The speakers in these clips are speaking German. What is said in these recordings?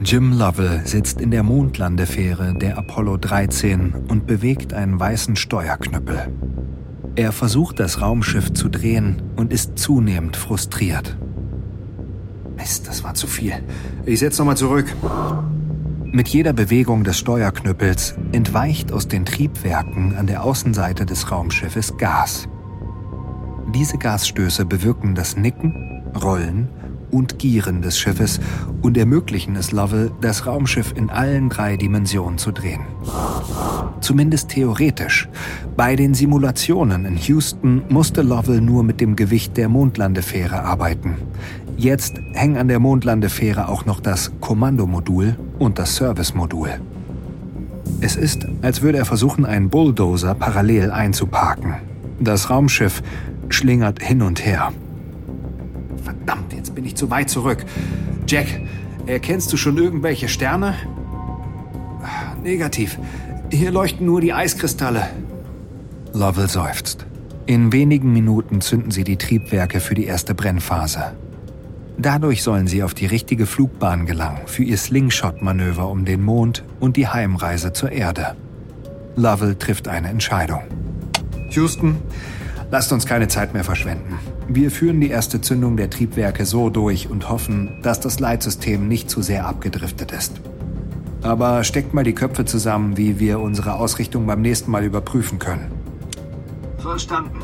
Jim Lovell sitzt in der Mondlandefähre der Apollo 13 und bewegt einen weißen Steuerknüppel. Er versucht, das Raumschiff zu drehen und ist zunehmend frustriert. Mist, das war zu viel. Ich setz nochmal zurück. Mit jeder Bewegung des Steuerknüppels entweicht aus den Triebwerken an der Außenseite des Raumschiffes Gas. Diese Gasstöße bewirken das Nicken, Rollen und Gieren des Schiffes und ermöglichen es Lovell, das Raumschiff in allen drei Dimensionen zu drehen. Zumindest theoretisch. Bei den Simulationen in Houston musste Lovell nur mit dem Gewicht der Mondlandefähre arbeiten. Jetzt hängen an der Mondlandefähre auch noch das Kommandomodul und das Servicemodul. Es ist, als würde er versuchen, einen Bulldozer parallel einzuparken. Das Raumschiff schlingert hin und her. Verdammt, jetzt bin ich zu weit zurück. Jack, erkennst du schon irgendwelche Sterne? Negativ. Hier leuchten nur die Eiskristalle. Lovell seufzt. In wenigen Minuten zünden sie die Triebwerke für die erste Brennphase. Dadurch sollen sie auf die richtige Flugbahn gelangen für ihr Slingshot-Manöver um den Mond und die Heimreise zur Erde. Lovell trifft eine Entscheidung. Houston, lasst uns keine Zeit mehr verschwenden. Wir führen die erste Zündung der Triebwerke so durch und hoffen, dass das Leitsystem nicht zu sehr abgedriftet ist. Aber steckt mal die Köpfe zusammen, wie wir unsere Ausrichtung beim nächsten Mal überprüfen können. Verstanden.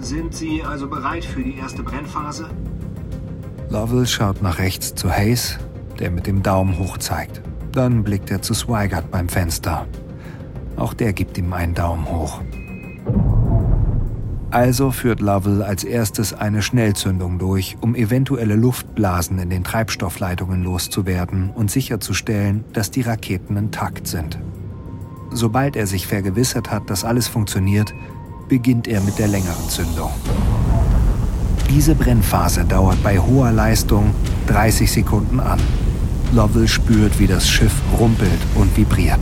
Sind Sie also bereit für die erste Brennphase? Lovell schaut nach rechts zu Hayes, der mit dem Daumen hoch zeigt. Dann blickt er zu Swigert beim Fenster. Auch der gibt ihm einen Daumen hoch. Also führt Lovell als erstes eine Schnellzündung durch, um eventuelle Luftblasen in den Treibstoffleitungen loszuwerden und sicherzustellen, dass die Raketen intakt sind. Sobald er sich vergewissert hat, dass alles funktioniert, beginnt er mit der längeren Zündung. Diese Brennphase dauert bei hoher Leistung 30 Sekunden an. Lovell spürt, wie das Schiff rumpelt und vibriert.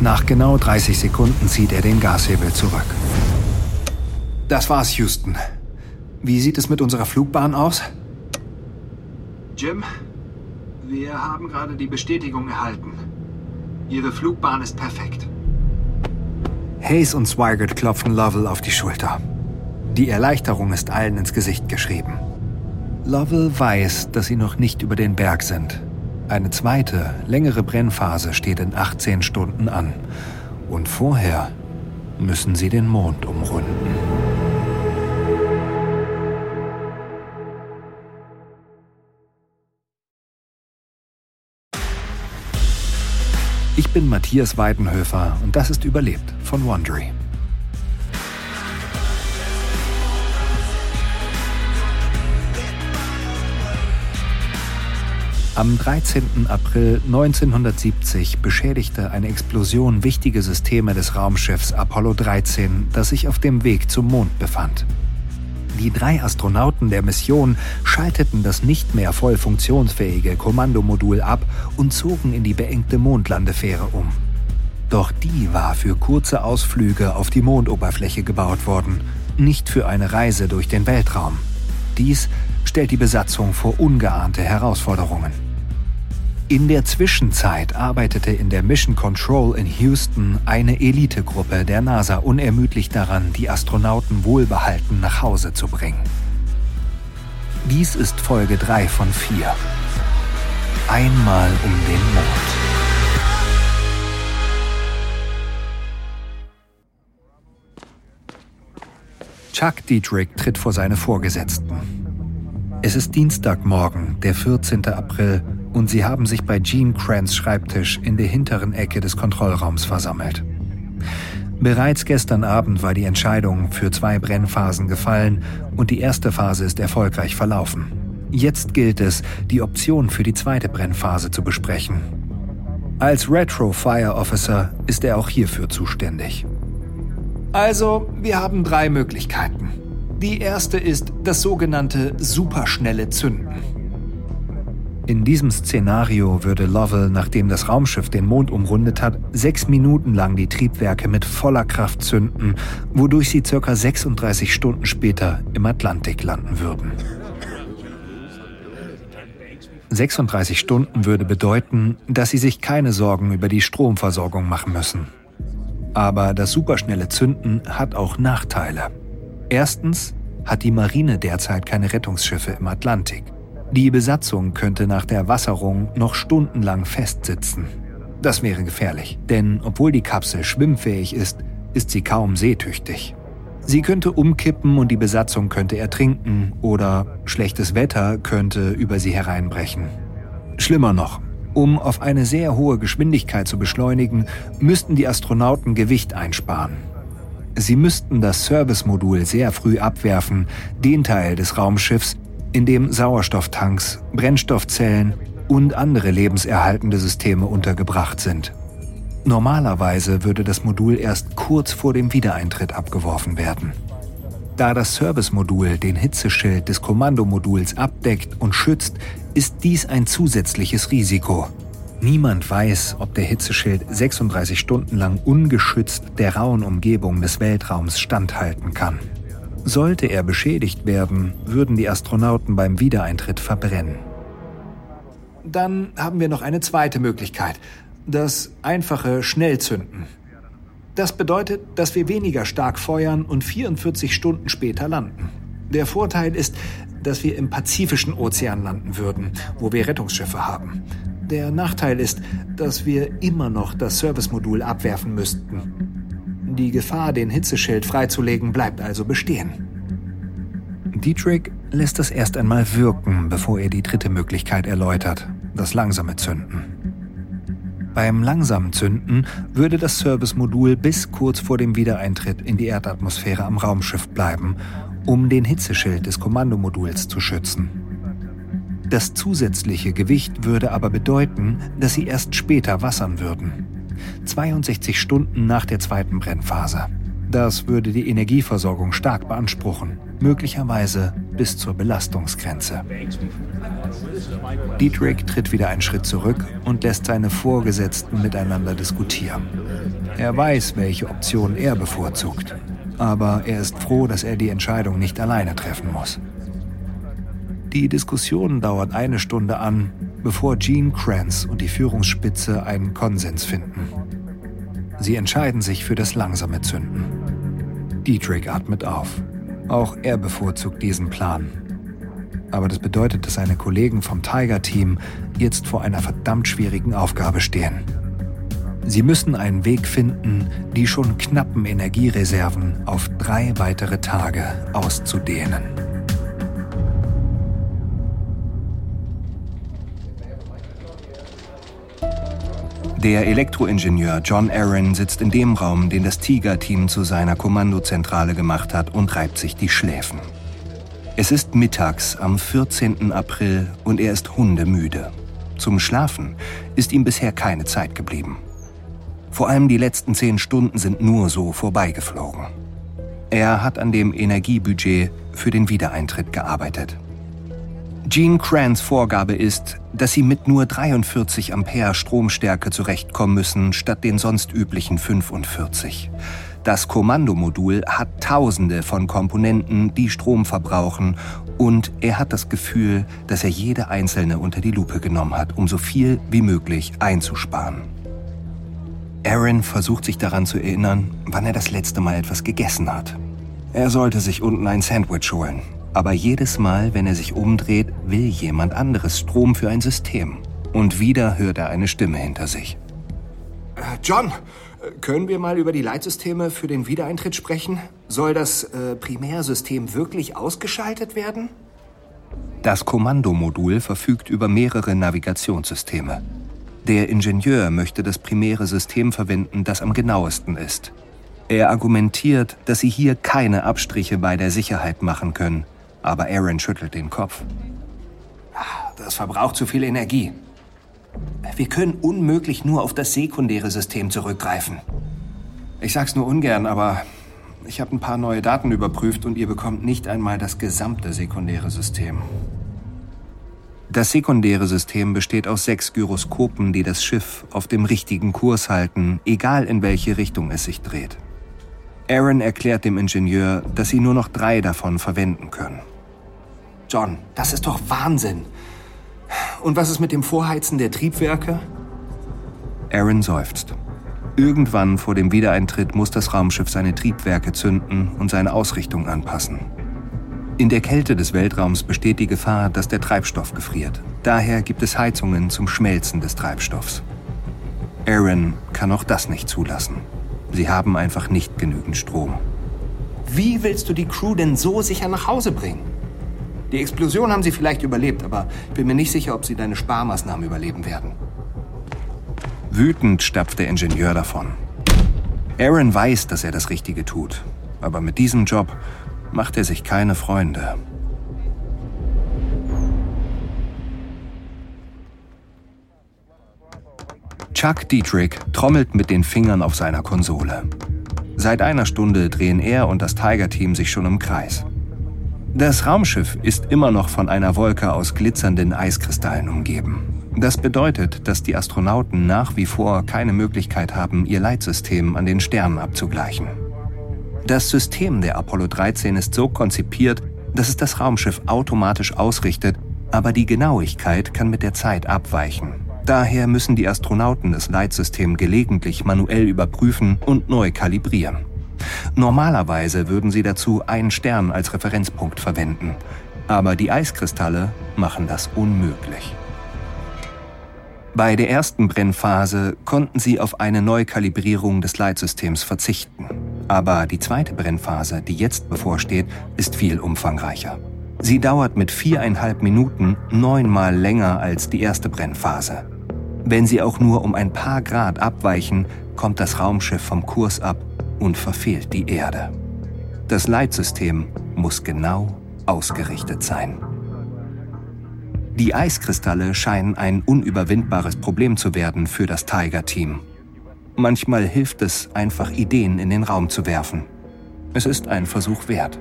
Nach genau 30 Sekunden zieht er den Gashebel zurück. Das war's, Houston. Wie sieht es mit unserer Flugbahn aus? Jim, wir haben gerade die Bestätigung erhalten. Ihre Flugbahn ist perfekt. Hayes und Swigert klopfen Lovell auf die Schulter. Die Erleichterung ist allen ins Gesicht geschrieben. Lovell weiß, dass sie noch nicht über den Berg sind. Eine zweite, längere Brennphase steht in 18 Stunden an. Und vorher müssen sie den Mond umrunden. Ich bin Matthias Weidenhöfer und das ist Überlebt von Wondery. Am 13. April 1970 beschädigte eine Explosion wichtige Systeme des Raumschiffs Apollo 13, das sich auf dem Weg zum Mond befand. Die drei Astronauten der Mission schalteten das nicht mehr voll funktionsfähige Kommandomodul ab und zogen in die beengte Mondlandefähre um. Doch die war für kurze Ausflüge auf die Mondoberfläche gebaut worden, nicht für eine Reise durch den Weltraum. Dies stellt die Besatzung vor ungeahnte Herausforderungen. In der Zwischenzeit arbeitete in der Mission Control in Houston eine Elitegruppe der NASA unermüdlich daran, die Astronauten wohlbehalten nach Hause zu bringen. Dies ist Folge 3 von 4. Einmal um den Mond. Chuck Dietrich tritt vor seine Vorgesetzten. Es ist Dienstagmorgen, der 14. April und sie haben sich bei Gene Krantz Schreibtisch in der hinteren Ecke des Kontrollraums versammelt. Bereits gestern Abend war die Entscheidung für zwei Brennphasen gefallen und die erste Phase ist erfolgreich verlaufen. Jetzt gilt es, die Option für die zweite Brennphase zu besprechen. Als Retro Fire Officer ist er auch hierfür zuständig. Also, wir haben drei Möglichkeiten. Die erste ist das sogenannte superschnelle Zünden. In diesem Szenario würde Lovell, nachdem das Raumschiff den Mond umrundet hat, sechs Minuten lang die Triebwerke mit voller Kraft zünden, wodurch sie ca. 36 Stunden später im Atlantik landen würden. 36 Stunden würde bedeuten, dass sie sich keine Sorgen über die Stromversorgung machen müssen. Aber das superschnelle Zünden hat auch Nachteile. Erstens hat die Marine derzeit keine Rettungsschiffe im Atlantik. Die Besatzung könnte nach der Wasserung noch stundenlang festsitzen. Das wäre gefährlich, denn obwohl die Kapsel schwimmfähig ist, ist sie kaum seetüchtig. Sie könnte umkippen und die Besatzung könnte ertrinken oder schlechtes Wetter könnte über sie hereinbrechen. Schlimmer noch, um auf eine sehr hohe Geschwindigkeit zu beschleunigen, müssten die Astronauten Gewicht einsparen. Sie müssten das Servicemodul sehr früh abwerfen, den Teil des Raumschiffs, in dem Sauerstofftanks, Brennstoffzellen und andere lebenserhaltende Systeme untergebracht sind. Normalerweise würde das Modul erst kurz vor dem Wiedereintritt abgeworfen werden. Da das Servicemodul den Hitzeschild des Kommandomoduls abdeckt und schützt, ist dies ein zusätzliches Risiko. Niemand weiß, ob der Hitzeschild 36 Stunden lang ungeschützt der rauen Umgebung des Weltraums standhalten kann. Sollte er beschädigt werden, würden die Astronauten beim Wiedereintritt verbrennen. Dann haben wir noch eine zweite Möglichkeit, das einfache Schnellzünden. Das bedeutet, dass wir weniger stark feuern und 44 Stunden später landen. Der Vorteil ist, dass wir im Pazifischen Ozean landen würden, wo wir Rettungsschiffe haben. Der Nachteil ist, dass wir immer noch das Servicemodul abwerfen müssten. Die Gefahr, den Hitzeschild freizulegen, bleibt also bestehen. Dietrich lässt das erst einmal wirken, bevor er die dritte Möglichkeit erläutert, das langsame Zünden. Beim langsamen Zünden würde das Servicemodul bis kurz vor dem Wiedereintritt in die Erdatmosphäre am Raumschiff bleiben, um den Hitzeschild des Kommandomoduls zu schützen. Das zusätzliche Gewicht würde aber bedeuten, dass sie erst später wassern würden. 62 Stunden nach der zweiten Brennphase. Das würde die Energieversorgung stark beanspruchen, möglicherweise bis zur Belastungsgrenze. Dietrich tritt wieder einen Schritt zurück und lässt seine Vorgesetzten miteinander diskutieren. Er weiß, welche Option er bevorzugt, aber er ist froh, dass er die Entscheidung nicht alleine treffen muss. Die Diskussion dauert eine Stunde an, bevor Gene Kranz und die Führungsspitze einen Konsens finden. Sie entscheiden sich für das langsame Zünden. Dietrich atmet auf. Auch er bevorzugt diesen Plan. Aber das bedeutet, dass seine Kollegen vom Tiger-Team jetzt vor einer verdammt schwierigen Aufgabe stehen. Sie müssen einen Weg finden, die schon knappen Energiereserven auf drei weitere Tage auszudehnen. Der Elektroingenieur John Aaron sitzt in dem Raum, den das Tiger-Team zu seiner Kommandozentrale gemacht hat und reibt sich die Schläfen. Es ist mittags am 14. April und er ist hundemüde. Zum Schlafen ist ihm bisher keine Zeit geblieben. Vor allem die letzten zehn Stunden sind nur so vorbeigeflogen. Er hat an dem Energiebudget für den Wiedereintritt gearbeitet. Gene Crans Vorgabe ist, dass sie mit nur 43 Ampere Stromstärke zurechtkommen müssen, statt den sonst üblichen 45. Das Kommandomodul hat tausende von Komponenten, die Strom verbrauchen, und er hat das Gefühl, dass er jede einzelne unter die Lupe genommen hat, um so viel wie möglich einzusparen. Aaron versucht sich daran zu erinnern, wann er das letzte Mal etwas gegessen hat. Er sollte sich unten ein Sandwich holen, aber jedes Mal, wenn er sich umdreht, will jemand anderes Strom für ein System. Und wieder hört er eine Stimme hinter sich. Äh, John, können wir mal über die Leitsysteme für den Wiedereintritt sprechen? Soll das äh, Primärsystem wirklich ausgeschaltet werden? Das Kommandomodul verfügt über mehrere Navigationssysteme. Der Ingenieur möchte das primäre System verwenden, das am genauesten ist. Er argumentiert, dass sie hier keine Abstriche bei der Sicherheit machen können aber Aaron schüttelt den Kopf. Das verbraucht zu viel Energie. Wir können unmöglich nur auf das sekundäre System zurückgreifen. Ich sag's nur ungern, aber ich habe ein paar neue Daten überprüft und ihr bekommt nicht einmal das gesamte sekundäre System. Das sekundäre System besteht aus sechs Gyroskopen, die das Schiff auf dem richtigen Kurs halten, egal in welche Richtung es sich dreht. Aaron erklärt dem Ingenieur, dass sie nur noch drei davon verwenden können. John, das ist doch Wahnsinn. Und was ist mit dem Vorheizen der Triebwerke? Aaron seufzt. Irgendwann vor dem Wiedereintritt muss das Raumschiff seine Triebwerke zünden und seine Ausrichtung anpassen. In der Kälte des Weltraums besteht die Gefahr, dass der Treibstoff gefriert. Daher gibt es Heizungen zum Schmelzen des Treibstoffs. Aaron kann auch das nicht zulassen. Sie haben einfach nicht genügend Strom. Wie willst du die Crew denn so sicher nach Hause bringen? Die Explosion haben sie vielleicht überlebt, aber ich bin mir nicht sicher, ob sie deine Sparmaßnahmen überleben werden. Wütend stapft der Ingenieur davon. Aaron weiß, dass er das Richtige tut, aber mit diesem Job macht er sich keine Freunde. Chuck Dietrich trommelt mit den Fingern auf seiner Konsole. Seit einer Stunde drehen er und das Tiger-Team sich schon im Kreis. Das Raumschiff ist immer noch von einer Wolke aus glitzernden Eiskristallen umgeben. Das bedeutet, dass die Astronauten nach wie vor keine Möglichkeit haben, ihr Leitsystem an den Sternen abzugleichen. Das System der Apollo 13 ist so konzipiert, dass es das Raumschiff automatisch ausrichtet, aber die Genauigkeit kann mit der Zeit abweichen. Daher müssen die Astronauten das Leitsystem gelegentlich manuell überprüfen und neu kalibrieren. Normalerweise würden sie dazu einen Stern als Referenzpunkt verwenden, aber die Eiskristalle machen das unmöglich. Bei der ersten Brennphase konnten sie auf eine Neukalibrierung des Leitsystems verzichten. Aber die zweite Brennphase, die jetzt bevorsteht, ist viel umfangreicher. Sie dauert mit viereinhalb Minuten neunmal länger als die erste Brennphase. Wenn sie auch nur um ein paar Grad abweichen, kommt das Raumschiff vom Kurs ab und verfehlt die Erde. Das Leitsystem muss genau ausgerichtet sein. Die Eiskristalle scheinen ein unüberwindbares Problem zu werden für das Tiger-Team. Manchmal hilft es, einfach Ideen in den Raum zu werfen. Es ist ein Versuch wert.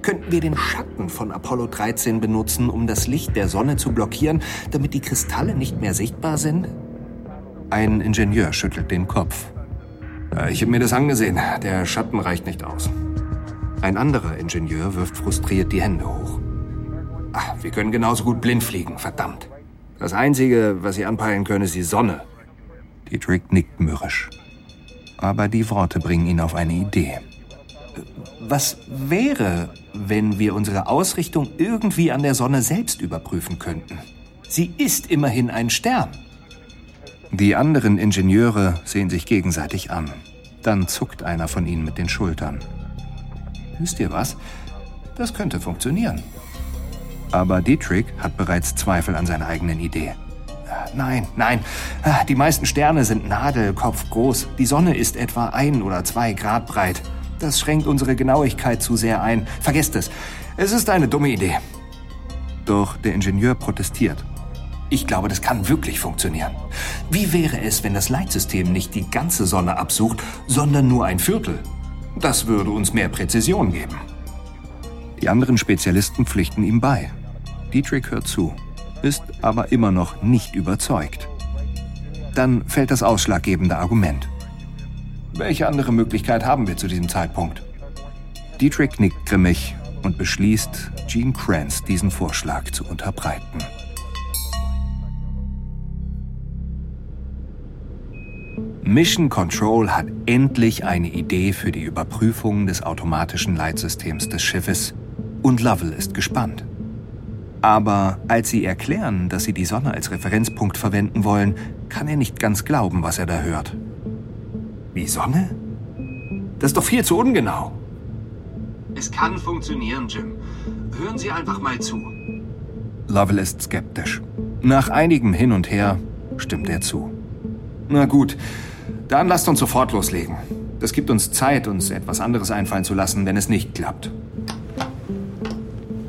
Könnten wir den Schatten von Apollo 13 benutzen, um das Licht der Sonne zu blockieren, damit die Kristalle nicht mehr sichtbar sind? Ein Ingenieur schüttelt den Kopf. Ich habe mir das angesehen. Der Schatten reicht nicht aus. Ein anderer Ingenieur wirft frustriert die Hände hoch. Ach, wir können genauso gut blind fliegen, verdammt. Das Einzige, was Sie anpeilen können, ist die Sonne. Dietrich nickt mürrisch. Aber die Worte bringen ihn auf eine Idee. Was wäre, wenn wir unsere Ausrichtung irgendwie an der Sonne selbst überprüfen könnten? Sie ist immerhin ein Stern. Die anderen Ingenieure sehen sich gegenseitig an. Dann zuckt einer von ihnen mit den Schultern. Wisst ihr was? Das könnte funktionieren. Aber Dietrich hat bereits Zweifel an seiner eigenen Idee. Nein, nein. Die meisten Sterne sind nadelkopfgroß. Die Sonne ist etwa ein oder zwei Grad breit. Das schränkt unsere Genauigkeit zu sehr ein. Vergesst es. Es ist eine dumme Idee. Doch der Ingenieur protestiert. Ich glaube, das kann wirklich funktionieren. Wie wäre es, wenn das Leitsystem nicht die ganze Sonne absucht, sondern nur ein Viertel? Das würde uns mehr Präzision geben. Die anderen Spezialisten pflichten ihm bei. Dietrich hört zu, ist aber immer noch nicht überzeugt. Dann fällt das ausschlaggebende Argument. Welche andere Möglichkeit haben wir zu diesem Zeitpunkt? Dietrich nickt grimmig und beschließt, Gene Kranz diesen Vorschlag zu unterbreiten. Mission Control hat endlich eine Idee für die Überprüfung des automatischen Leitsystems des Schiffes und Lovell ist gespannt. Aber als sie erklären, dass sie die Sonne als Referenzpunkt verwenden wollen, kann er nicht ganz glauben, was er da hört. Die Sonne? Das ist doch viel zu ungenau. Es kann funktionieren, Jim. Hören Sie einfach mal zu. Lovell ist skeptisch. Nach einigem Hin und Her stimmt er zu. Na gut, dann lasst uns sofort loslegen. Das gibt uns Zeit, uns etwas anderes einfallen zu lassen, wenn es nicht klappt.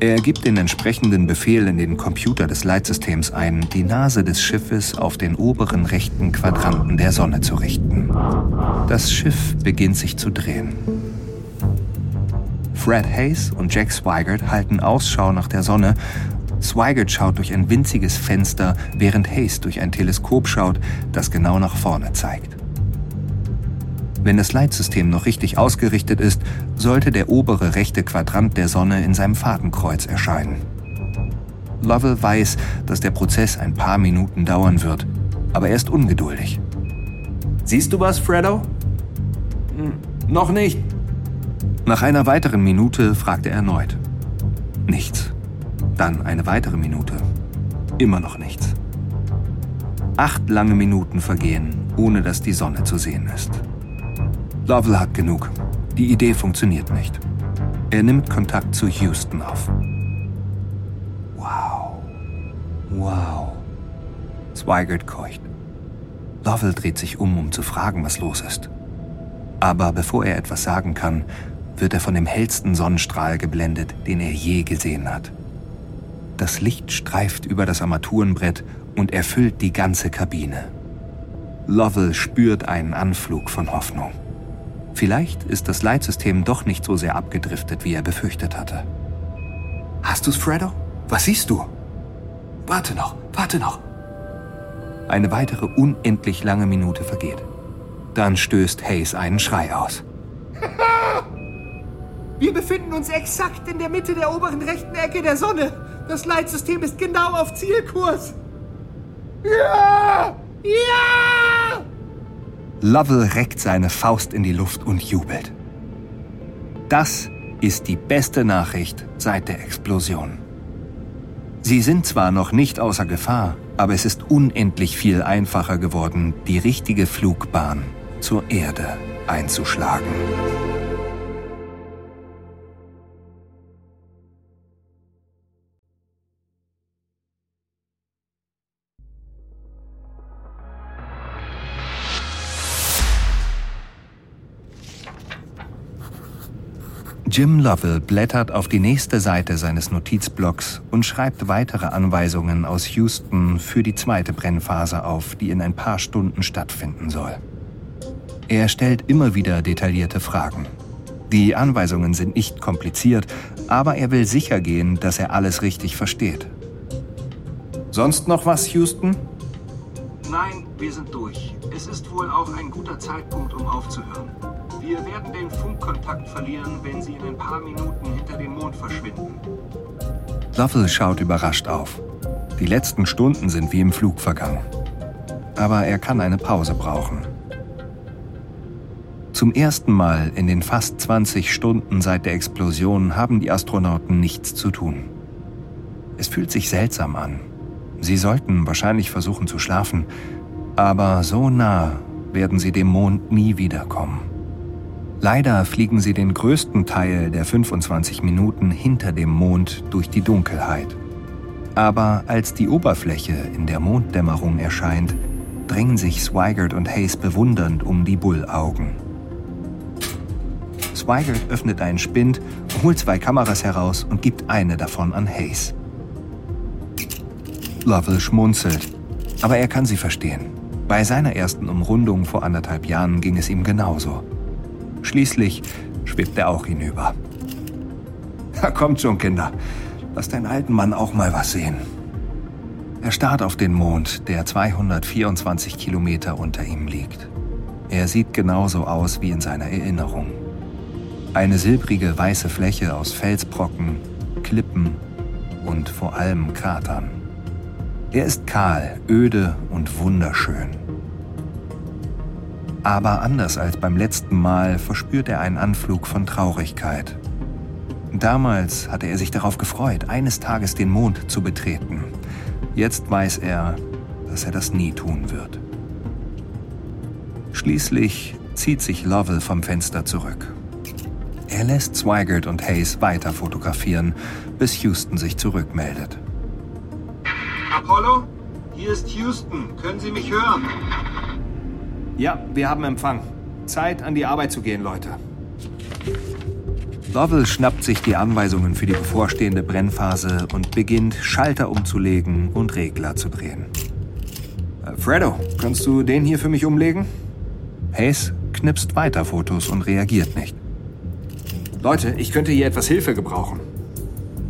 Er gibt den entsprechenden Befehl in den Computer des Leitsystems ein, die Nase des Schiffes auf den oberen rechten Quadranten der Sonne zu richten. Das Schiff beginnt sich zu drehen. Fred Hayes und Jack Swigert halten Ausschau nach der Sonne. Swigert schaut durch ein winziges Fenster, während Hayes durch ein Teleskop schaut, das genau nach vorne zeigt. Wenn das Leitsystem noch richtig ausgerichtet ist, sollte der obere rechte Quadrant der Sonne in seinem Fadenkreuz erscheinen. Lovell weiß, dass der Prozess ein paar Minuten dauern wird, aber er ist ungeduldig. Siehst du was, Freddo? Hm, noch nicht. Nach einer weiteren Minute fragt er erneut. Nichts. Dann eine weitere Minute. Immer noch nichts. Acht lange Minuten vergehen, ohne dass die Sonne zu sehen ist. Lovell hat genug. Die Idee funktioniert nicht. Er nimmt Kontakt zu Houston auf. Wow. Wow. Swigert keucht. Lovell dreht sich um, um zu fragen, was los ist. Aber bevor er etwas sagen kann, wird er von dem hellsten Sonnenstrahl geblendet, den er je gesehen hat. Das Licht streift über das Armaturenbrett und erfüllt die ganze Kabine. Lovell spürt einen Anflug von Hoffnung. Vielleicht ist das Leitsystem doch nicht so sehr abgedriftet, wie er befürchtet hatte. Hast du's, Freddo? Was siehst du? Warte noch, warte noch. Eine weitere unendlich lange Minute vergeht. Dann stößt Hayes einen Schrei aus. Wir befinden uns exakt in der Mitte der oberen rechten Ecke der Sonne. Das Leitsystem ist genau auf Zielkurs. Ja! Ja! Lovell reckt seine Faust in die Luft und jubelt. Das ist die beste Nachricht seit der Explosion. Sie sind zwar noch nicht außer Gefahr, aber es ist unendlich viel einfacher geworden, die richtige Flugbahn zur Erde einzuschlagen. Jim Lovell blättert auf die nächste Seite seines Notizblocks und schreibt weitere Anweisungen aus Houston für die zweite Brennphase auf, die in ein paar Stunden stattfinden soll. Er stellt immer wieder detaillierte Fragen. Die Anweisungen sind nicht kompliziert, aber er will sicher gehen, dass er alles richtig versteht. Sonst noch was, Houston? Nein, wir sind durch. Es ist wohl auch ein guter Zeitpunkt, um aufzuhören. Wir werden den Funkkontakt verlieren, wenn Sie in ein paar Minuten hinter dem Mond verschwinden. Lovell schaut überrascht auf. Die letzten Stunden sind wie im Flug vergangen. Aber er kann eine Pause brauchen. Zum ersten Mal in den fast 20 Stunden seit der Explosion haben die Astronauten nichts zu tun. Es fühlt sich seltsam an. Sie sollten wahrscheinlich versuchen zu schlafen, aber so nah werden sie dem Mond nie wiederkommen. Leider fliegen sie den größten Teil der 25 Minuten hinter dem Mond durch die Dunkelheit. Aber als die Oberfläche in der Monddämmerung erscheint, drängen sich Swigert und Hayes bewundernd um die Bullaugen. Swigert öffnet einen Spind, holt zwei Kameras heraus und gibt eine davon an Hayes. Lovell schmunzelt, aber er kann sie verstehen. Bei seiner ersten Umrundung vor anderthalb Jahren ging es ihm genauso. Schließlich schwebt er auch hinüber. Da kommt schon, Kinder. Lass den alten Mann auch mal was sehen. Er starrt auf den Mond, der 224 Kilometer unter ihm liegt. Er sieht genauso aus wie in seiner Erinnerung. Eine silbrige weiße Fläche aus Felsbrocken, Klippen und vor allem Kratern. Er ist kahl, öde und wunderschön. Aber anders als beim letzten Mal verspürt er einen Anflug von Traurigkeit. Damals hatte er sich darauf gefreut, eines Tages den Mond zu betreten. Jetzt weiß er, dass er das nie tun wird. Schließlich zieht sich Lovell vom Fenster zurück. Er lässt Swigert und Hayes weiter fotografieren, bis Houston sich zurückmeldet. Apollo, hier ist Houston. Können Sie mich hören? Ja, wir haben Empfang. Zeit, an die Arbeit zu gehen, Leute. Lovell schnappt sich die Anweisungen für die bevorstehende Brennphase und beginnt, Schalter umzulegen und Regler zu drehen. Äh, Freddo, kannst du den hier für mich umlegen? Hayes knipst weiter Fotos und reagiert nicht. Leute, ich könnte hier etwas Hilfe gebrauchen.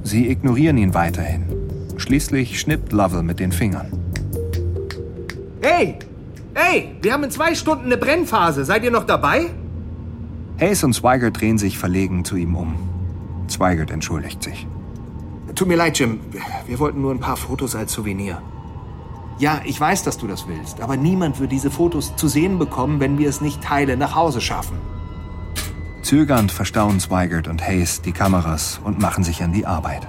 Sie ignorieren ihn weiterhin. Schließlich schnippt Lovell mit den Fingern. Hey, Hey, wir haben in zwei Stunden eine Brennphase. Seid ihr noch dabei? Hayes und Swigert drehen sich verlegen zu ihm um. Swigert entschuldigt sich. Tut mir leid, Jim. Wir wollten nur ein paar Fotos als Souvenir. Ja, ich weiß, dass du das willst, aber niemand wird diese Fotos zu sehen bekommen, wenn wir es nicht Teile nach Hause schaffen. Zögernd verstauen Zweigert und Hayes die Kameras und machen sich an die Arbeit.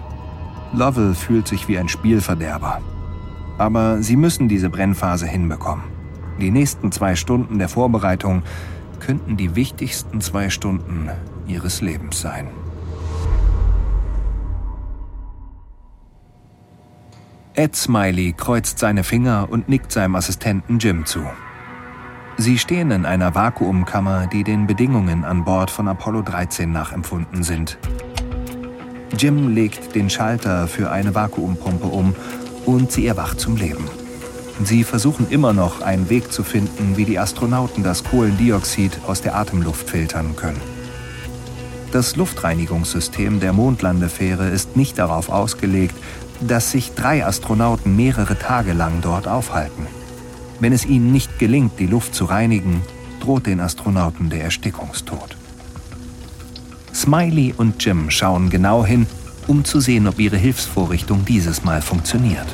Lovell fühlt sich wie ein Spielverderber. Aber sie müssen diese Brennphase hinbekommen. Die nächsten zwei Stunden der Vorbereitung könnten die wichtigsten zwei Stunden ihres Lebens sein. Ed Smiley kreuzt seine Finger und nickt seinem Assistenten Jim zu. Sie stehen in einer Vakuumkammer, die den Bedingungen an Bord von Apollo 13 nachempfunden sind. Jim legt den Schalter für eine Vakuumpumpe um und sie erwacht zum Leben. Sie versuchen immer noch einen Weg zu finden, wie die Astronauten das Kohlendioxid aus der Atemluft filtern können. Das Luftreinigungssystem der Mondlandefähre ist nicht darauf ausgelegt, dass sich drei Astronauten mehrere Tage lang dort aufhalten. Wenn es ihnen nicht gelingt, die Luft zu reinigen, droht den Astronauten der Erstickungstod. Smiley und Jim schauen genau hin, um zu sehen, ob ihre Hilfsvorrichtung dieses Mal funktioniert.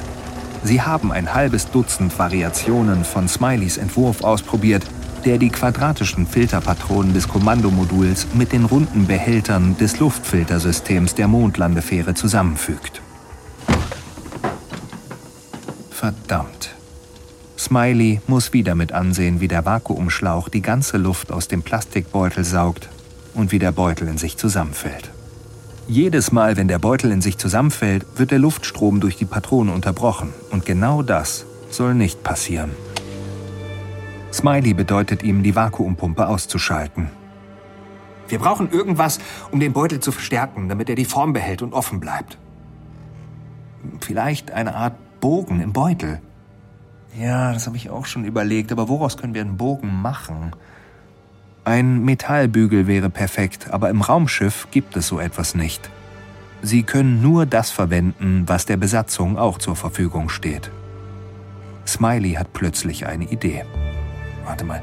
Sie haben ein halbes Dutzend Variationen von Smileys Entwurf ausprobiert, der die quadratischen Filterpatronen des Kommandomoduls mit den runden Behältern des Luftfiltersystems der Mondlandefähre zusammenfügt. Verdammt. Smiley muss wieder mit ansehen, wie der Vakuumschlauch die ganze Luft aus dem Plastikbeutel saugt und wie der Beutel in sich zusammenfällt. Jedes Mal, wenn der Beutel in sich zusammenfällt, wird der Luftstrom durch die Patrone unterbrochen. Und genau das soll nicht passieren. Smiley bedeutet ihm, die Vakuumpumpe auszuschalten. Wir brauchen irgendwas, um den Beutel zu verstärken, damit er die Form behält und offen bleibt. Vielleicht eine Art Bogen im Beutel. Ja, das habe ich auch schon überlegt, aber woraus können wir einen Bogen machen? Ein Metallbügel wäre perfekt, aber im Raumschiff gibt es so etwas nicht. Sie können nur das verwenden, was der Besatzung auch zur Verfügung steht. Smiley hat plötzlich eine Idee. Warte mal,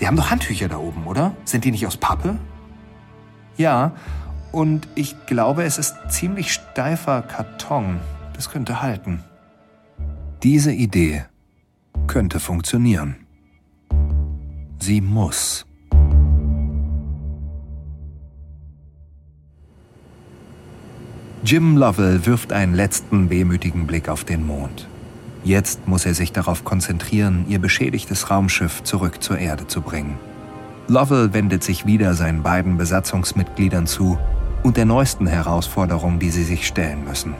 die haben doch Handtücher da oben, oder? Sind die nicht aus Pappe? Ja, und ich glaube, es ist ziemlich steifer Karton. Das könnte halten. Diese Idee könnte funktionieren. Sie muss. Jim Lovell wirft einen letzten wehmütigen Blick auf den Mond. Jetzt muss er sich darauf konzentrieren, ihr beschädigtes Raumschiff zurück zur Erde zu bringen. Lovell wendet sich wieder seinen beiden Besatzungsmitgliedern zu und der neuesten Herausforderung, die sie sich stellen müssen.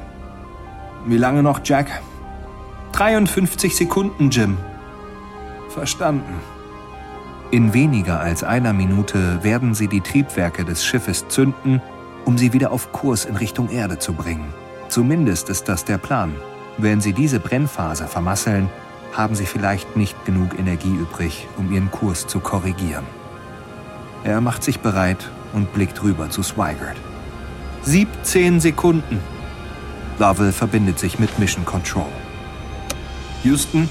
Wie lange noch, Jack? 53 Sekunden, Jim. Verstanden. In weniger als einer Minute werden sie die Triebwerke des Schiffes zünden, um sie wieder auf Kurs in Richtung Erde zu bringen. Zumindest ist das der Plan. Wenn sie diese Brennphase vermasseln, haben sie vielleicht nicht genug Energie übrig, um ihren Kurs zu korrigieren. Er macht sich bereit und blickt rüber zu Swigert. 17 Sekunden. Lovell verbindet sich mit Mission Control. Houston,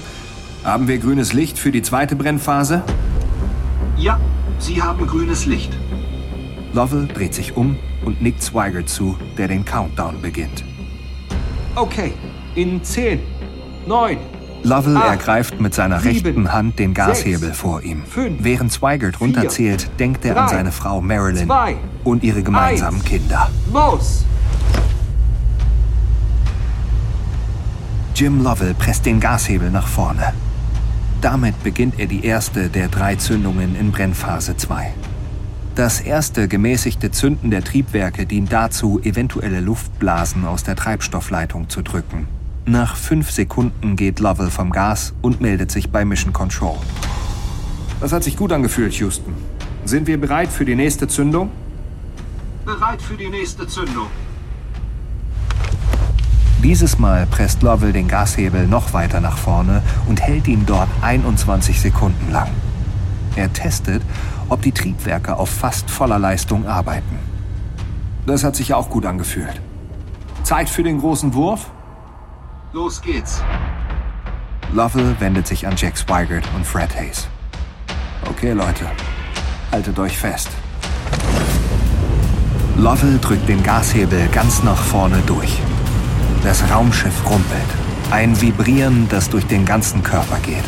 haben wir grünes Licht für die zweite Brennphase? Ja, Sie haben grünes Licht. Lovell dreht sich um und nickt Swigert zu, der den Countdown beginnt. Okay, in 10, 9. Lovell acht, ergreift mit seiner sieben, rechten Hand den Gashebel sechs, vor ihm. Fünf, Während Swigert runterzählt, denkt er drei, an seine Frau Marilyn zwei, und ihre gemeinsamen eins, Kinder. Los! Jim Lovell presst den Gashebel nach vorne. Damit beginnt er die erste der drei Zündungen in Brennphase 2. Das erste gemäßigte Zünden der Triebwerke dient dazu, eventuelle Luftblasen aus der Treibstoffleitung zu drücken. Nach fünf Sekunden geht Lovell vom Gas und meldet sich bei Mission Control. Das hat sich gut angefühlt, Houston. Sind wir bereit für die nächste Zündung? Bereit für die nächste Zündung. Dieses Mal presst Lovell den Gashebel noch weiter nach vorne und hält ihn dort 21 Sekunden lang. Er testet, ob die Triebwerke auf fast voller Leistung arbeiten. Das hat sich auch gut angefühlt. Zeit für den großen Wurf? Los geht's. Lovell wendet sich an Jack Swigert und Fred Hayes. Okay, Leute, haltet euch fest. Lovell drückt den Gashebel ganz nach vorne durch. Das Raumschiff rumpelt. Ein Vibrieren, das durch den ganzen Körper geht.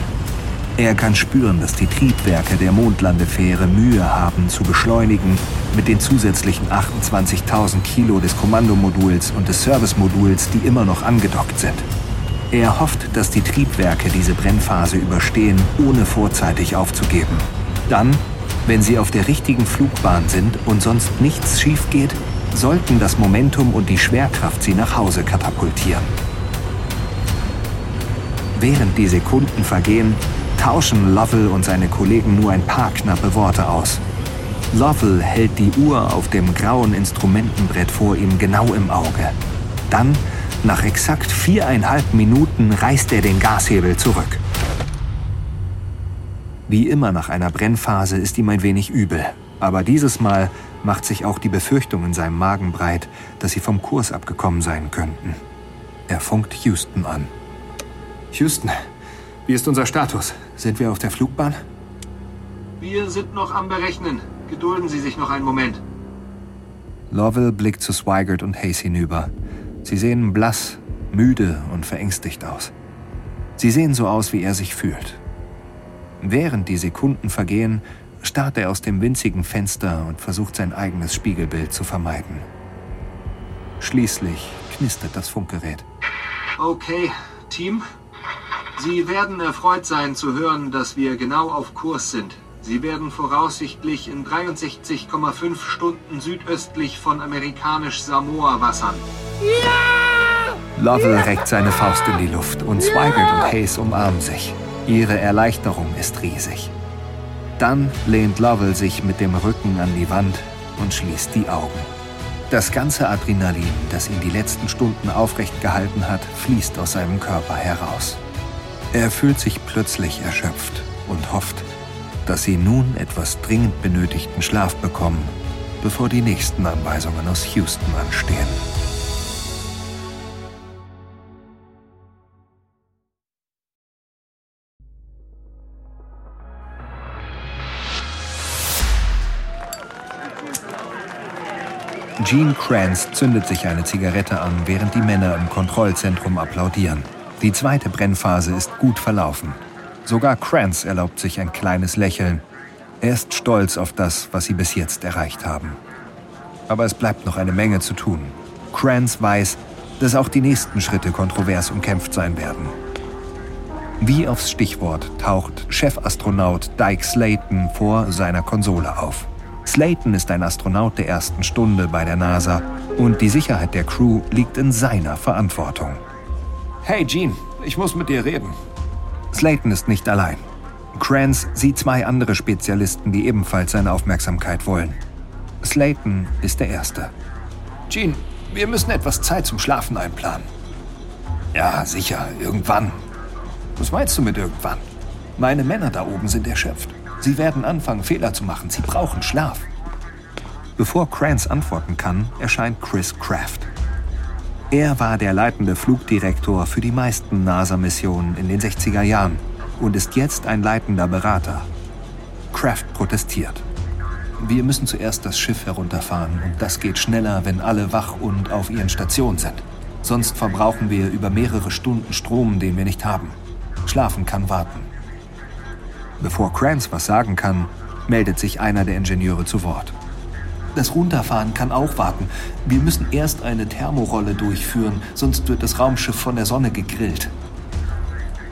Er kann spüren, dass die Triebwerke der Mondlandefähre Mühe haben zu beschleunigen mit den zusätzlichen 28.000 Kilo des Kommandomoduls und des Servicemoduls, die immer noch angedockt sind. Er hofft, dass die Triebwerke diese Brennphase überstehen, ohne vorzeitig aufzugeben. Dann, wenn sie auf der richtigen Flugbahn sind und sonst nichts schief geht, sollten das Momentum und die Schwerkraft sie nach Hause katapultieren. Während die Sekunden vergehen, tauschen Lovell und seine Kollegen nur ein paar knappe Worte aus. Lovell hält die Uhr auf dem grauen Instrumentenbrett vor ihm genau im Auge. Dann, nach exakt viereinhalb Minuten, reißt er den Gashebel zurück. Wie immer nach einer Brennphase ist ihm ein wenig übel. Aber dieses Mal macht sich auch die Befürchtung in seinem Magen breit, dass sie vom Kurs abgekommen sein könnten. Er funkt Houston an. Houston, wie ist unser Status? Sind wir auf der Flugbahn? Wir sind noch am Berechnen. Gedulden Sie sich noch einen Moment. Lovell blickt zu Swigert und Hayes hinüber. Sie sehen blass, müde und verängstigt aus. Sie sehen so aus, wie er sich fühlt. Während die Sekunden vergehen, starrt er aus dem winzigen Fenster und versucht sein eigenes Spiegelbild zu vermeiden. Schließlich knistert das Funkgerät. Okay, Team, Sie werden erfreut sein zu hören, dass wir genau auf Kurs sind. Sie werden voraussichtlich in 63,5 Stunden südöstlich von amerikanisch Samoa wassern. Ja! Lovell ja! reckt seine Faust in die Luft und Swigert ja! und Hayes umarmen sich. Ihre Erleichterung ist riesig. Dann lehnt Lovell sich mit dem Rücken an die Wand und schließt die Augen. Das ganze Adrenalin, das ihn die letzten Stunden aufrecht gehalten hat, fließt aus seinem Körper heraus. Er fühlt sich plötzlich erschöpft und hofft, dass sie nun etwas dringend benötigten Schlaf bekommen, bevor die nächsten Anweisungen aus Houston anstehen. Gene Kranz zündet sich eine Zigarette an, während die Männer im Kontrollzentrum applaudieren. Die zweite Brennphase ist gut verlaufen. Sogar Kranz erlaubt sich ein kleines Lächeln. Er ist stolz auf das, was sie bis jetzt erreicht haben. Aber es bleibt noch eine Menge zu tun. Kranz weiß, dass auch die nächsten Schritte kontrovers umkämpft sein werden. Wie aufs Stichwort taucht Chefastronaut Dyke Slayton vor seiner Konsole auf. Slayton ist ein Astronaut der ersten Stunde bei der NASA und die Sicherheit der Crew liegt in seiner Verantwortung. Hey Gene, ich muss mit dir reden. Slayton ist nicht allein. Kranz sieht zwei andere Spezialisten, die ebenfalls seine Aufmerksamkeit wollen. Slayton ist der Erste. Gene, wir müssen etwas Zeit zum Schlafen einplanen. Ja, sicher, irgendwann. Was meinst du mit irgendwann? Meine Männer da oben sind erschöpft. Sie werden anfangen, Fehler zu machen. Sie brauchen Schlaf. Bevor Kranz antworten kann, erscheint Chris Kraft. Er war der leitende Flugdirektor für die meisten NASA-Missionen in den 60er Jahren und ist jetzt ein leitender Berater. Kraft protestiert. Wir müssen zuerst das Schiff herunterfahren und das geht schneller, wenn alle wach und auf ihren Stationen sind. Sonst verbrauchen wir über mehrere Stunden Strom, den wir nicht haben. Schlafen kann warten. Bevor Kranz was sagen kann, meldet sich einer der Ingenieure zu Wort. Das Runterfahren kann auch warten. Wir müssen erst eine Thermorolle durchführen, sonst wird das Raumschiff von der Sonne gegrillt.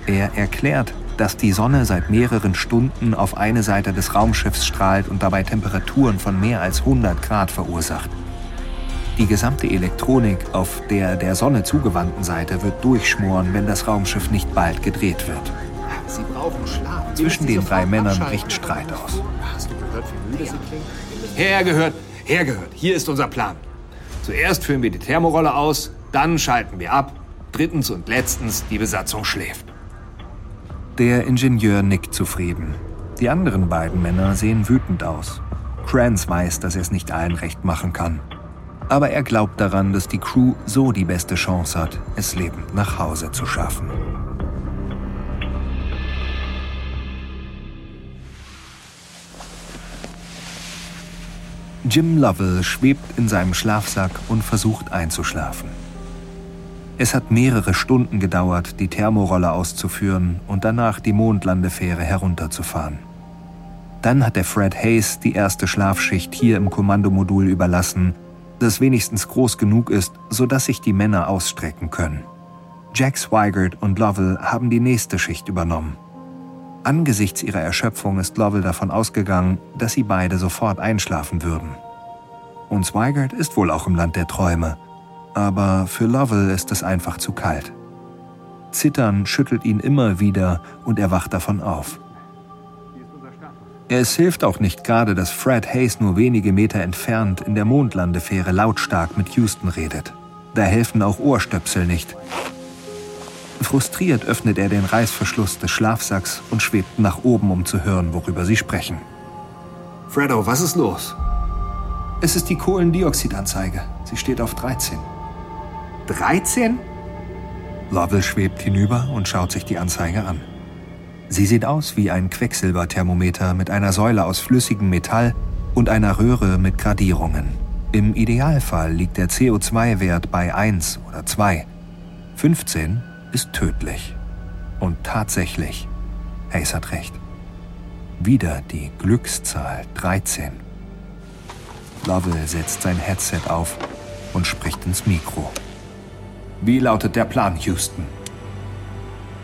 Er erklärt, dass die Sonne seit mehreren Stunden auf eine Seite des Raumschiffs strahlt und dabei Temperaturen von mehr als 100 Grad verursacht. Die gesamte Elektronik auf der der Sonne zugewandten Seite wird durchschmoren, wenn das Raumschiff nicht bald gedreht wird. Sie brauchen Schlaf. Zwischen den drei Männern bricht Streit aus. Hast du gehört, wie müde sie klingen? Hergehört, hergehört. Hier ist unser Plan. Zuerst führen wir die Thermorolle aus, dann schalten wir ab. Drittens und letztens, die Besatzung schläft. Der Ingenieur nickt zufrieden. Die anderen beiden Männer sehen wütend aus. Kranz weiß, dass er es nicht allen recht machen kann. Aber er glaubt daran, dass die Crew so die beste Chance hat, es lebend nach Hause zu schaffen. Jim Lovell schwebt in seinem Schlafsack und versucht einzuschlafen. Es hat mehrere Stunden gedauert, die Thermorolle auszuführen und danach die Mondlandefähre herunterzufahren. Dann hat der Fred Hayes die erste Schlafschicht hier im Kommandomodul überlassen, das wenigstens groß genug ist, sodass sich die Männer ausstrecken können. Jack Swigert und Lovell haben die nächste Schicht übernommen. Angesichts ihrer Erschöpfung ist Lovell davon ausgegangen, dass sie beide sofort einschlafen würden. Und Swigert ist wohl auch im Land der Träume, aber für Lovell ist es einfach zu kalt. Zittern schüttelt ihn immer wieder und er wacht davon auf. Es hilft auch nicht gerade, dass Fred Hayes nur wenige Meter entfernt in der Mondlandefähre lautstark mit Houston redet. Da helfen auch Ohrstöpsel nicht. Frustriert öffnet er den Reißverschluss des Schlafsacks und schwebt nach oben, um zu hören, worüber sie sprechen. Freddo, was ist los? Es ist die Kohlendioxidanzeige. Sie steht auf 13. 13? Lovell schwebt hinüber und schaut sich die Anzeige an. Sie sieht aus wie ein Quecksilberthermometer mit einer Säule aus flüssigem Metall und einer Röhre mit Gradierungen. Im Idealfall liegt der CO2-Wert bei 1 oder 2. 15 ist tödlich. Und tatsächlich, Hayes hat recht. Wieder die Glückszahl 13. Lovell setzt sein Headset auf und spricht ins Mikro. Wie lautet der Plan, Houston?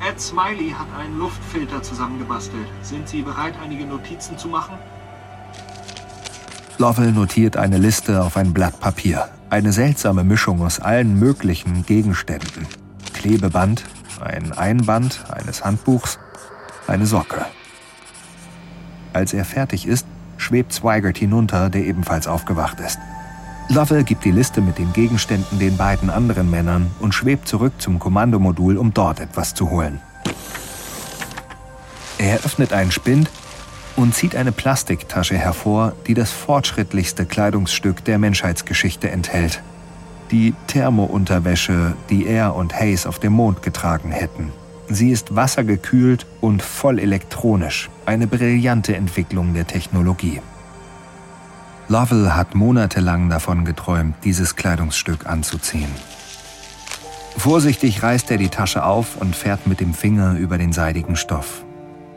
Ed Smiley hat einen Luftfilter zusammengebastelt. Sind Sie bereit, einige Notizen zu machen? Lovell notiert eine Liste auf ein Blatt Papier. Eine seltsame Mischung aus allen möglichen Gegenständen. Klebeband, ein Einband eines Handbuchs, eine Socke. Als er fertig ist, schwebt Swigert hinunter, der ebenfalls aufgewacht ist. Lovell gibt die Liste mit den Gegenständen den beiden anderen Männern und schwebt zurück zum Kommandomodul, um dort etwas zu holen. Er öffnet einen Spind und zieht eine Plastiktasche hervor, die das fortschrittlichste Kleidungsstück der Menschheitsgeschichte enthält. Die Thermounterwäsche, die er und Hayes auf dem Mond getragen hätten. Sie ist wassergekühlt und voll elektronisch, eine brillante Entwicklung der Technologie. Lovell hat monatelang davon geträumt, dieses Kleidungsstück anzuziehen. Vorsichtig reißt er die Tasche auf und fährt mit dem Finger über den seidigen Stoff.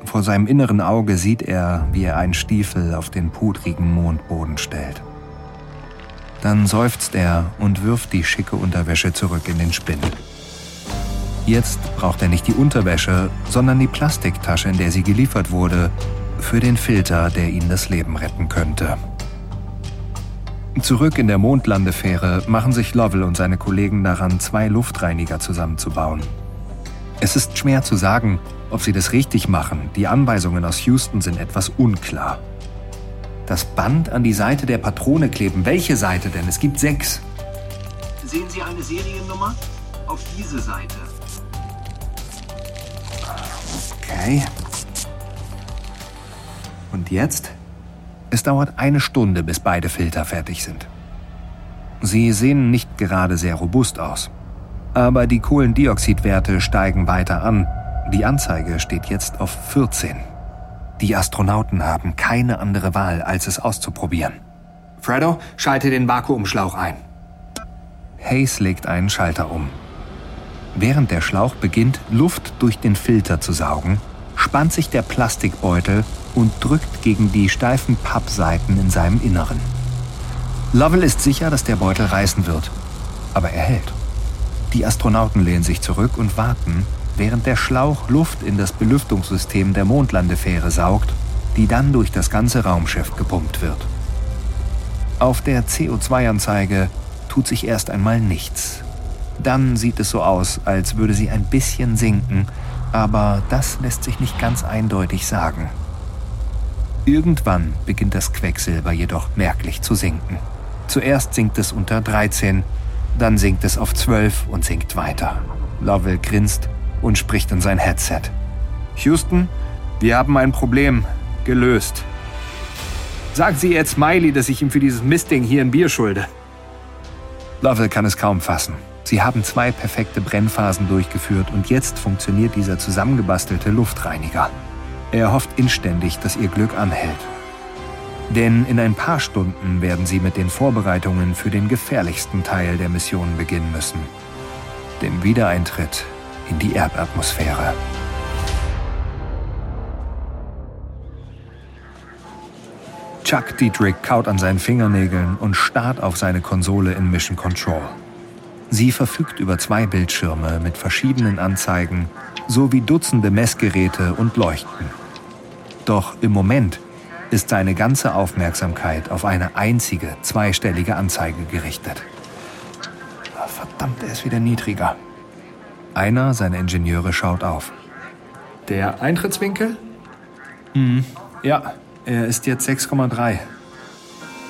Vor seinem inneren Auge sieht er, wie er einen Stiefel auf den pudrigen Mondboden stellt. Dann seufzt er und wirft die schicke Unterwäsche zurück in den Spind. Jetzt braucht er nicht die Unterwäsche, sondern die Plastiktasche, in der sie geliefert wurde, für den Filter, der ihn das Leben retten könnte. Zurück in der Mondlandefähre machen sich Lovell und seine Kollegen daran, zwei Luftreiniger zusammenzubauen. Es ist schwer zu sagen, ob sie das richtig machen. Die Anweisungen aus Houston sind etwas unklar. Das Band an die Seite der Patrone kleben. Welche Seite denn? Es gibt sechs. Sehen Sie eine Seriennummer? Auf diese Seite. Okay. Und jetzt? Es dauert eine Stunde, bis beide Filter fertig sind. Sie sehen nicht gerade sehr robust aus. Aber die Kohlendioxidwerte steigen weiter an. Die Anzeige steht jetzt auf 14. Die Astronauten haben keine andere Wahl, als es auszuprobieren. Freddo, schalte den Vakuumschlauch ein. Hayes legt einen Schalter um. Während der Schlauch beginnt, Luft durch den Filter zu saugen, spannt sich der Plastikbeutel und drückt gegen die steifen Pappseiten in seinem Inneren. Lovell ist sicher, dass der Beutel reißen wird, aber er hält. Die Astronauten lehnen sich zurück und warten, während der Schlauch Luft in das Belüftungssystem der Mondlandefähre saugt, die dann durch das ganze Raumschiff gepumpt wird. Auf der CO2-Anzeige tut sich erst einmal nichts. Dann sieht es so aus, als würde sie ein bisschen sinken, aber das lässt sich nicht ganz eindeutig sagen. Irgendwann beginnt das Quecksilber jedoch merklich zu sinken. Zuerst sinkt es unter 13, dann sinkt es auf 12 und sinkt weiter. Lovell grinst und spricht in sein Headset. Houston, wir haben ein Problem gelöst. Sagen Sie jetzt Smiley, dass ich ihm für dieses Mistding hier ein Bier schulde. Lovell kann es kaum fassen. Sie haben zwei perfekte Brennphasen durchgeführt und jetzt funktioniert dieser zusammengebastelte Luftreiniger. Er hofft inständig, dass ihr Glück anhält. Denn in ein paar Stunden werden sie mit den Vorbereitungen für den gefährlichsten Teil der Mission beginnen müssen. dem Wiedereintritt in die Erdatmosphäre. Chuck Dietrich kaut an seinen Fingernägeln und starrt auf seine Konsole in Mission Control. Sie verfügt über zwei Bildschirme mit verschiedenen Anzeigen sowie Dutzende Messgeräte und Leuchten. Doch im Moment ist seine ganze Aufmerksamkeit auf eine einzige zweistellige Anzeige gerichtet. Ah, verdammt, er ist wieder niedriger. Einer seiner Ingenieure schaut auf. Der Eintrittswinkel? Hm, ja, er ist jetzt 6,3.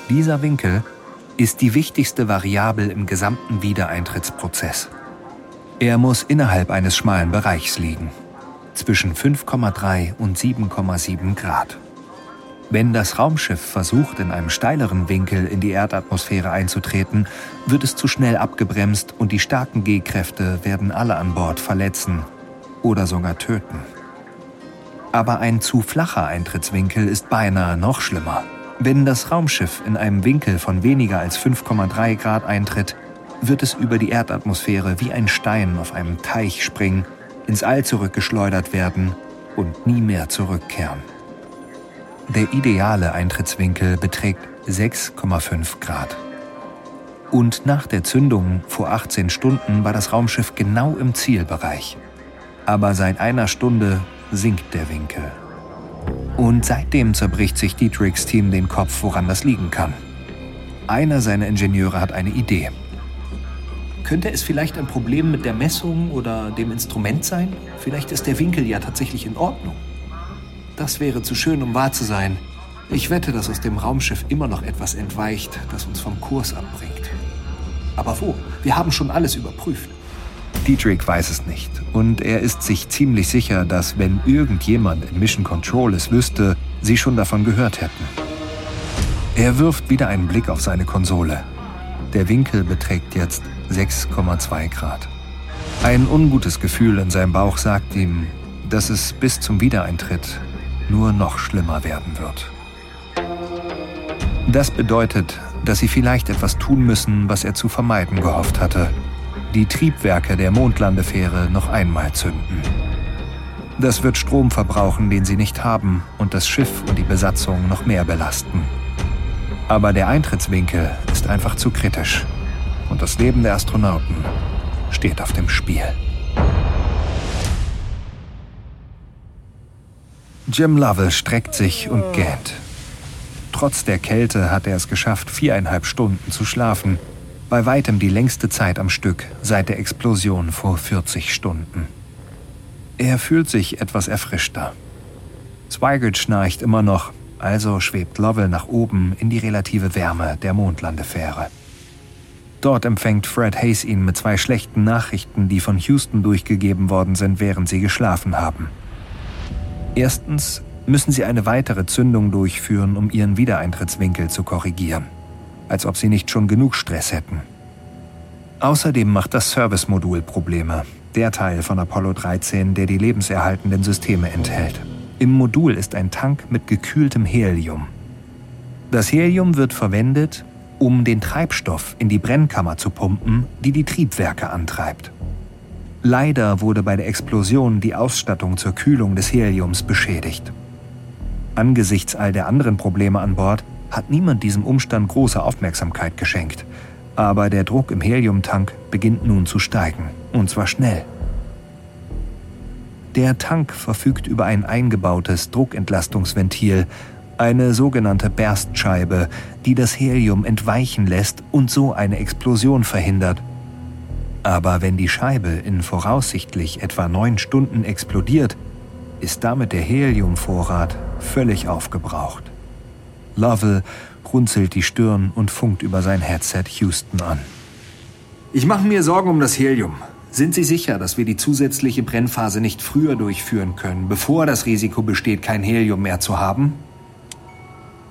Dieser Winkel ist die wichtigste Variable im gesamten Wiedereintrittsprozess. Er muss innerhalb eines schmalen Bereichs liegen, zwischen 5,3 und 7,7 Grad. Wenn das Raumschiff versucht, in einem steileren Winkel in die Erdatmosphäre einzutreten, wird es zu schnell abgebremst und die starken G-Kräfte werden alle an Bord verletzen oder sogar töten. Aber ein zu flacher Eintrittswinkel ist beinahe noch schlimmer. Wenn das Raumschiff in einem Winkel von weniger als 5,3 Grad eintritt, wird es über die Erdatmosphäre wie ein Stein auf einem Teich springen, ins All zurückgeschleudert werden und nie mehr zurückkehren. Der ideale Eintrittswinkel beträgt 6,5 Grad. Und nach der Zündung vor 18 Stunden war das Raumschiff genau im Zielbereich. Aber seit einer Stunde sinkt der Winkel. Und seitdem zerbricht sich Dietrichs Team den Kopf, woran das liegen kann. Einer seiner Ingenieure hat eine Idee. Könnte es vielleicht ein Problem mit der Messung oder dem Instrument sein? Vielleicht ist der Winkel ja tatsächlich in Ordnung. Das wäre zu schön, um wahr zu sein. Ich wette, dass aus dem Raumschiff immer noch etwas entweicht, das uns vom Kurs abbringt. Aber wo? Wir haben schon alles überprüft. Dietrich weiß es nicht und er ist sich ziemlich sicher, dass wenn irgendjemand in Mission Control es wüsste, sie schon davon gehört hätten. Er wirft wieder einen Blick auf seine Konsole. Der Winkel beträgt jetzt 6,2 Grad. Ein ungutes Gefühl in seinem Bauch sagt ihm, dass es bis zum Wiedereintritt nur noch schlimmer werden wird. Das bedeutet, dass sie vielleicht etwas tun müssen, was er zu vermeiden gehofft hatte die Triebwerke der Mondlandefähre noch einmal zünden. Das wird Strom verbrauchen, den sie nicht haben, und das Schiff und die Besatzung noch mehr belasten. Aber der Eintrittswinkel ist einfach zu kritisch. Und das Leben der Astronauten steht auf dem Spiel. Jim Lovell streckt sich und gähnt. Trotz der Kälte hat er es geschafft, viereinhalb Stunden zu schlafen – bei weitem die längste Zeit am Stück seit der Explosion vor 40 Stunden. Er fühlt sich etwas erfrischter. Zweigert schnarcht immer noch, also schwebt Lovell nach oben in die relative Wärme der Mondlandefähre. Dort empfängt Fred Hayes ihn mit zwei schlechten Nachrichten, die von Houston durchgegeben worden sind, während sie geschlafen haben. Erstens müssen sie eine weitere Zündung durchführen, um ihren Wiedereintrittswinkel zu korrigieren als ob sie nicht schon genug Stress hätten. Außerdem macht das Service-Modul Probleme, der Teil von Apollo 13, der die lebenserhaltenden Systeme enthält. Im Modul ist ein Tank mit gekühltem Helium. Das Helium wird verwendet, um den Treibstoff in die Brennkammer zu pumpen, die die Triebwerke antreibt. Leider wurde bei der Explosion die Ausstattung zur Kühlung des Heliums beschädigt. Angesichts all der anderen Probleme an Bord hat niemand diesem Umstand große Aufmerksamkeit geschenkt. Aber der Druck im Heliumtank beginnt nun zu steigen, und zwar schnell. Der Tank verfügt über ein eingebautes Druckentlastungsventil, eine sogenannte Berstscheibe, die das Helium entweichen lässt und so eine Explosion verhindert. Aber wenn die Scheibe in voraussichtlich etwa neun Stunden explodiert, ist damit der Heliumvorrat völlig aufgebraucht. Lovell runzelt die Stirn und funkt über sein Headset Houston an. Ich mache mir Sorgen um das Helium. Sind Sie sicher, dass wir die zusätzliche Brennphase nicht früher durchführen können, bevor das Risiko besteht, kein Helium mehr zu haben?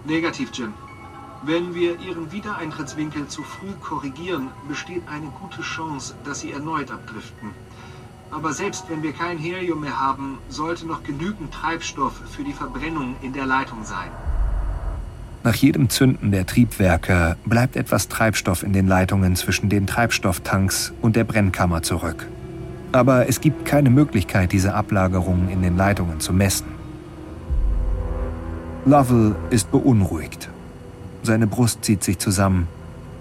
Negativ, Jim. Wenn wir Ihren Wiedereintrittswinkel zu früh korrigieren, besteht eine gute Chance, dass Sie erneut abdriften. Aber selbst wenn wir kein Helium mehr haben, sollte noch genügend Treibstoff für die Verbrennung in der Leitung sein. Nach jedem Zünden der Triebwerke bleibt etwas Treibstoff in den Leitungen zwischen den Treibstofftanks und der Brennkammer zurück. Aber es gibt keine Möglichkeit, diese Ablagerungen in den Leitungen zu messen. Lovell ist beunruhigt. Seine Brust zieht sich zusammen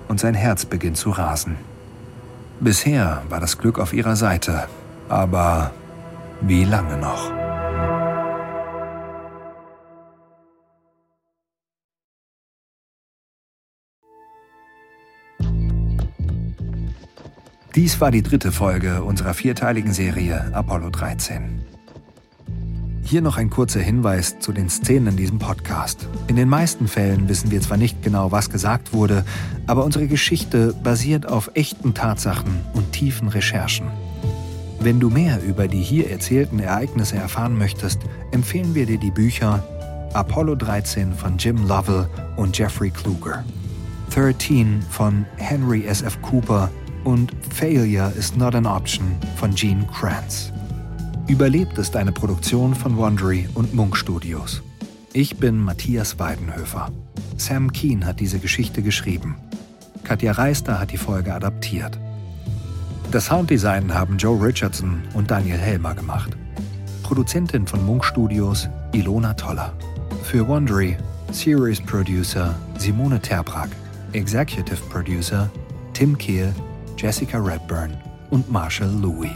und sein Herz beginnt zu rasen. Bisher war das Glück auf ihrer Seite, aber wie lange noch? Dies war die dritte Folge unserer vierteiligen Serie Apollo 13. Hier noch ein kurzer Hinweis zu den Szenen in diesem Podcast. In den meisten Fällen wissen wir zwar nicht genau, was gesagt wurde, aber unsere Geschichte basiert auf echten Tatsachen und tiefen Recherchen. Wenn du mehr über die hier erzählten Ereignisse erfahren möchtest, empfehlen wir dir die Bücher Apollo 13 von Jim Lovell und Jeffrey Kluger, 13 von Henry S. F. Cooper und Failure is Not an Option von Gene Kranz. Überlebt ist eine Produktion von Wondery und Munk Studios. Ich bin Matthias Weidenhöfer. Sam Keen hat diese Geschichte geschrieben. Katja Reister hat die Folge adaptiert. Das Sounddesign haben Joe Richardson und Daniel Helmer gemacht. Produzentin von Munk Studios Ilona Toller. Für Wondery Series Producer Simone Terbrack. Executive Producer Tim Kehl Jessica Redburn und Marshall Louis.